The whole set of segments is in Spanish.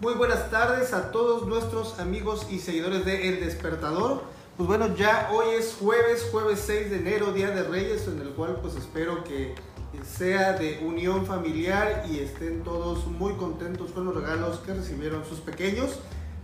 Muy buenas tardes a todos nuestros amigos y seguidores de El Despertador. Pues bueno, ya hoy es jueves, jueves 6 de enero, Día de Reyes, en el cual pues espero que sea de unión familiar y estén todos muy contentos con los regalos que recibieron sus pequeños.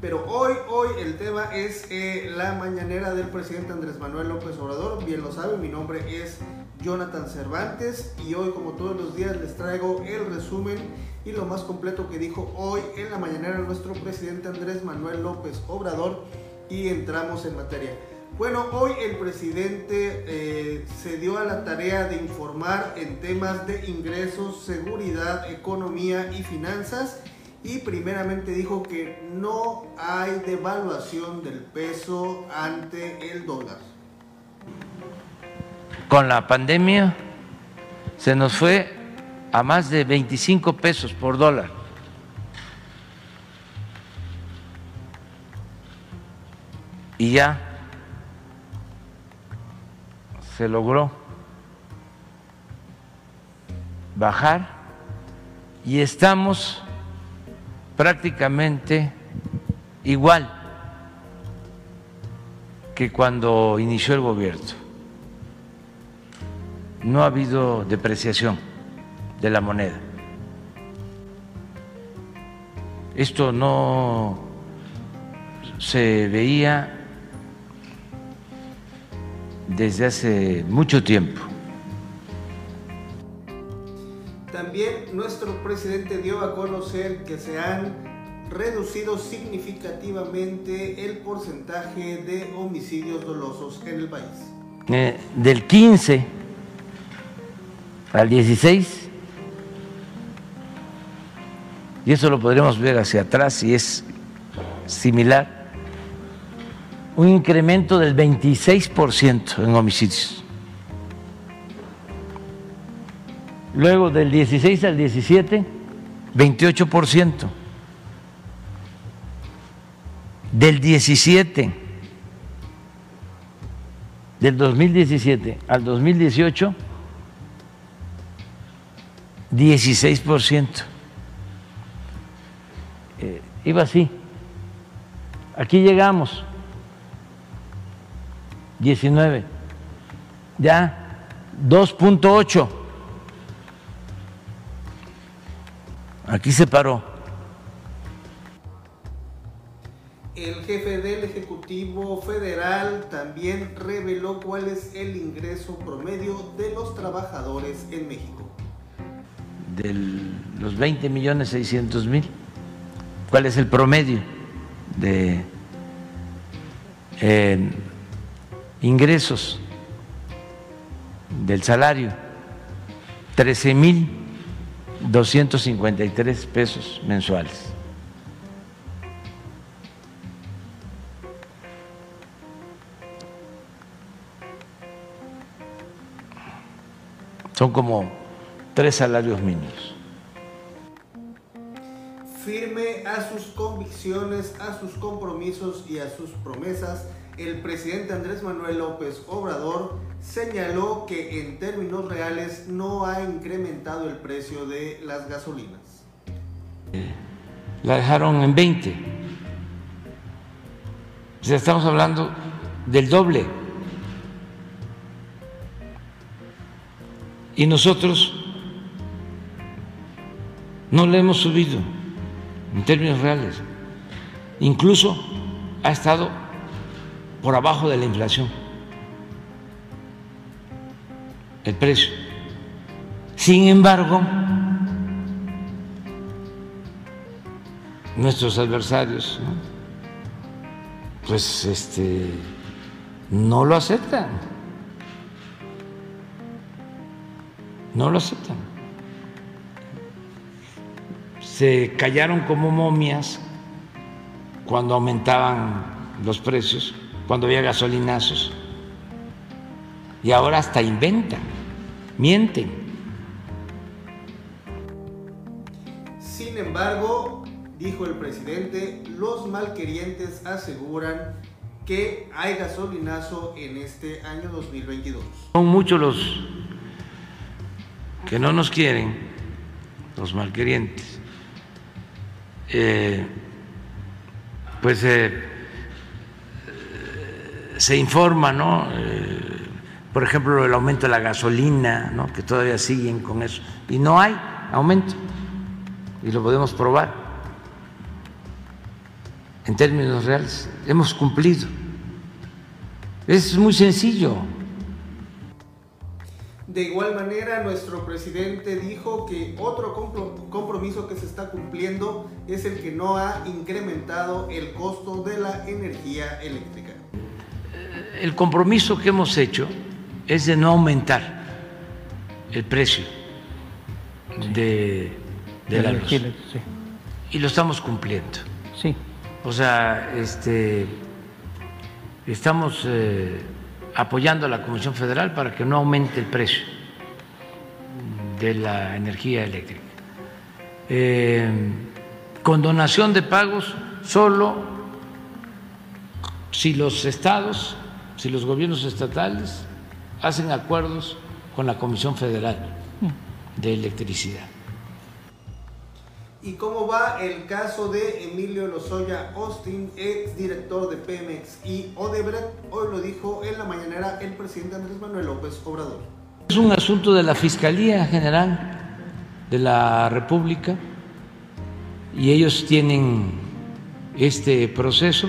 Pero hoy, hoy el tema es eh, la mañanera del presidente Andrés Manuel López Obrador. Bien lo saben, mi nombre es Jonathan Cervantes y hoy como todos los días les traigo el resumen y lo más completo que dijo hoy en la mañanera nuestro presidente Andrés Manuel López Obrador y entramos en materia. Bueno, hoy el presidente eh, se dio a la tarea de informar en temas de ingresos, seguridad, economía y finanzas y primeramente dijo que no hay devaluación del peso ante el dólar. Con la pandemia se nos fue a más de 25 pesos por dólar. Y ya se logró bajar y estamos prácticamente igual que cuando inició el gobierno. No ha habido depreciación de la moneda. Esto no se veía desde hace mucho tiempo. También nuestro presidente dio a conocer que se han reducido significativamente el porcentaje de homicidios dolosos en el país. Eh, del 15 al 16, y eso lo podremos ver hacia atrás y es similar, un incremento del 26% en homicidios. Luego del 16 al 17, 28%. Del 17, del 2017 al 2018, 16%. Eh, iba así. Aquí llegamos. 19. Ya 2.8. Aquí se paró. El jefe del Ejecutivo Federal también reveló cuál es el ingreso promedio de los trabajadores en México. De los 20 millones 600 mil, ¿cuál es el promedio de ingresos del salario? 13 mil 253 pesos mensuales. Son como tres salarios mínimos. Firme a sus convicciones, a sus compromisos y a sus promesas, el presidente Andrés Manuel López Obrador señaló que en términos reales no ha incrementado el precio de las gasolinas. La dejaron en 20. O sea, estamos hablando del doble. Y nosotros no le hemos subido en términos reales. Incluso ha estado por abajo de la inflación. el precio. Sin embargo, nuestros adversarios, pues este, no lo aceptan. No lo aceptan. Se callaron como momias cuando aumentaban los precios, cuando había gasolinazos y ahora hasta inventan, mienten. Sin embargo, dijo el presidente, los malquerientes aseguran que hay gasolinazo en este año 2022. Son muchos los que no nos quieren, los malquerientes. Eh, pues eh, se informa, ¿no? Eh, por ejemplo, el aumento de la gasolina, ¿no? que todavía siguen con eso. Y no hay aumento. Y lo podemos probar. En términos reales, hemos cumplido. Es muy sencillo. De igual manera, nuestro presidente dijo que otro compromiso que se está cumpliendo es el que no ha incrementado el costo de la energía eléctrica. El compromiso que hemos hecho es de no aumentar el precio de, la luz. Y lo estamos cumpliendo. Sí. O sea, este, estamos eh, apoyando a la Comisión Federal para que no aumente el precio de la energía eléctrica. Eh, con donación de pagos solo si los estados, si los gobiernos estatales hacen acuerdos con la Comisión Federal de Electricidad. ¿Y cómo va el caso de Emilio Lozoya Austin, ex director de Pemex y Odebrecht? Hoy lo dijo en la mañanera el presidente Andrés Manuel López Obrador. Es un asunto de la Fiscalía General de la República y ellos tienen este proceso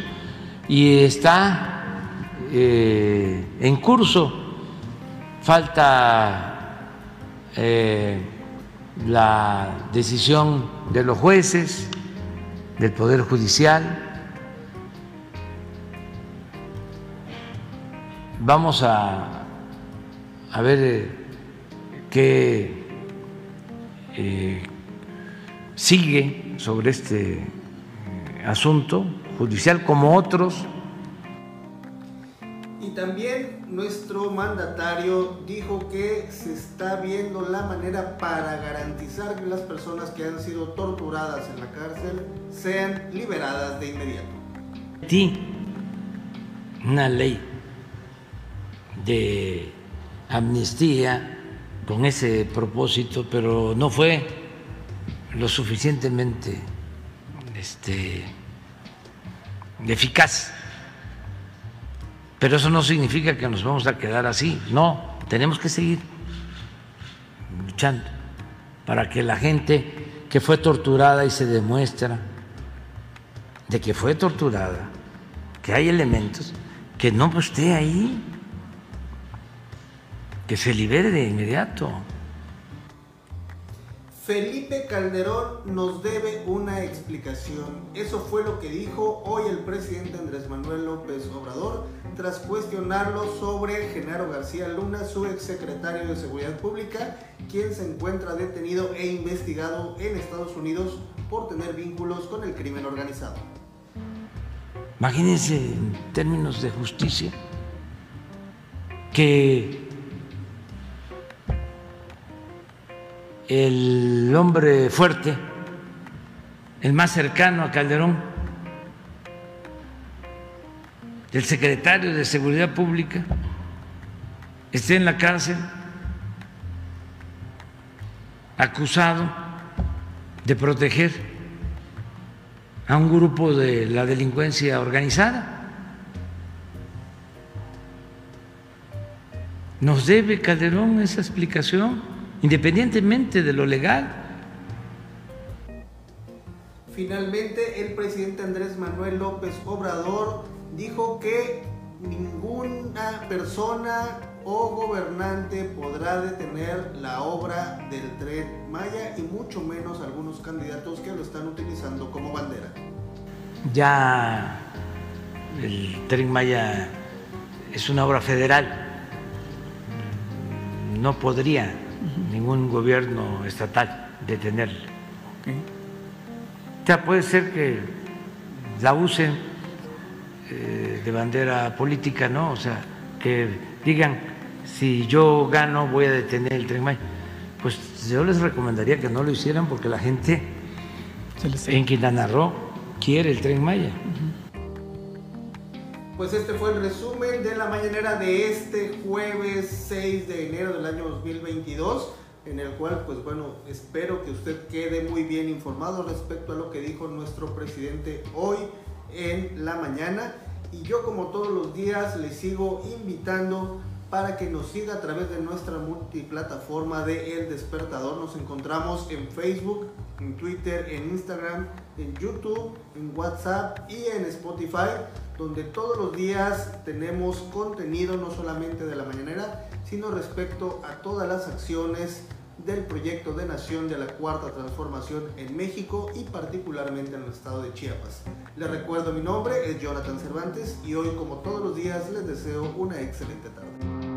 y está eh, en curso. Falta eh, la decisión de los jueces, del Poder Judicial. Vamos a, a ver eh, qué eh, sigue sobre este eh, asunto judicial como otros también nuestro mandatario dijo que se está viendo la manera para garantizar que las personas que han sido torturadas en la cárcel sean liberadas de inmediato. Sí, una ley de amnistía con ese propósito, pero no fue lo suficientemente este, eficaz pero eso no significa que nos vamos a quedar así, no, tenemos que seguir luchando para que la gente que fue torturada y se demuestra de que fue torturada, que hay elementos, que no esté ahí, que se libere de inmediato. Felipe Calderón nos debe una explicación. Eso fue lo que dijo hoy el presidente Andrés Manuel López Obrador tras cuestionarlo sobre Genaro García Luna, su exsecretario de Seguridad Pública, quien se encuentra detenido e investigado en Estados Unidos por tener vínculos con el crimen organizado. Imagínense en términos de justicia que el hombre fuerte, el más cercano a Calderón, el secretario de Seguridad Pública, esté en la cárcel acusado de proteger a un grupo de la delincuencia organizada. ¿Nos debe Calderón esa explicación? Independientemente de lo legal. Finalmente, el presidente Andrés Manuel López Obrador dijo que ninguna persona o gobernante podrá detener la obra del tren Maya y mucho menos algunos candidatos que lo están utilizando como bandera. Ya el tren Maya es una obra federal, no podría ningún gobierno estatal detenerla. Ya puede ser que la usen eh, de bandera política, ¿no? O sea, que digan, si yo gano voy a detener el tren Maya. Pues yo les recomendaría que no lo hicieran porque la gente en Quintana Roo quiere el tren Maya. Pues este fue el resumen de la mañanera de este jueves 6 de enero del año 2022. en el cual pues bueno, espero que usted quede muy bien informado respecto a lo que dijo nuestro presidente hoy en la mañana y yo como todos los días le sigo invitando para que nos siga a través de nuestra multiplataforma de El Despertador. Nos encontramos en Facebook, en Twitter, en Instagram, en YouTube, en WhatsApp y en Spotify, donde todos los días tenemos contenido no solamente de la mañanera, sino respecto a todas las acciones del proyecto de nación de la cuarta transformación en México y particularmente en el estado de Chiapas. Les recuerdo mi nombre, es Jonathan Cervantes y hoy como todos los días les deseo una excelente tarde.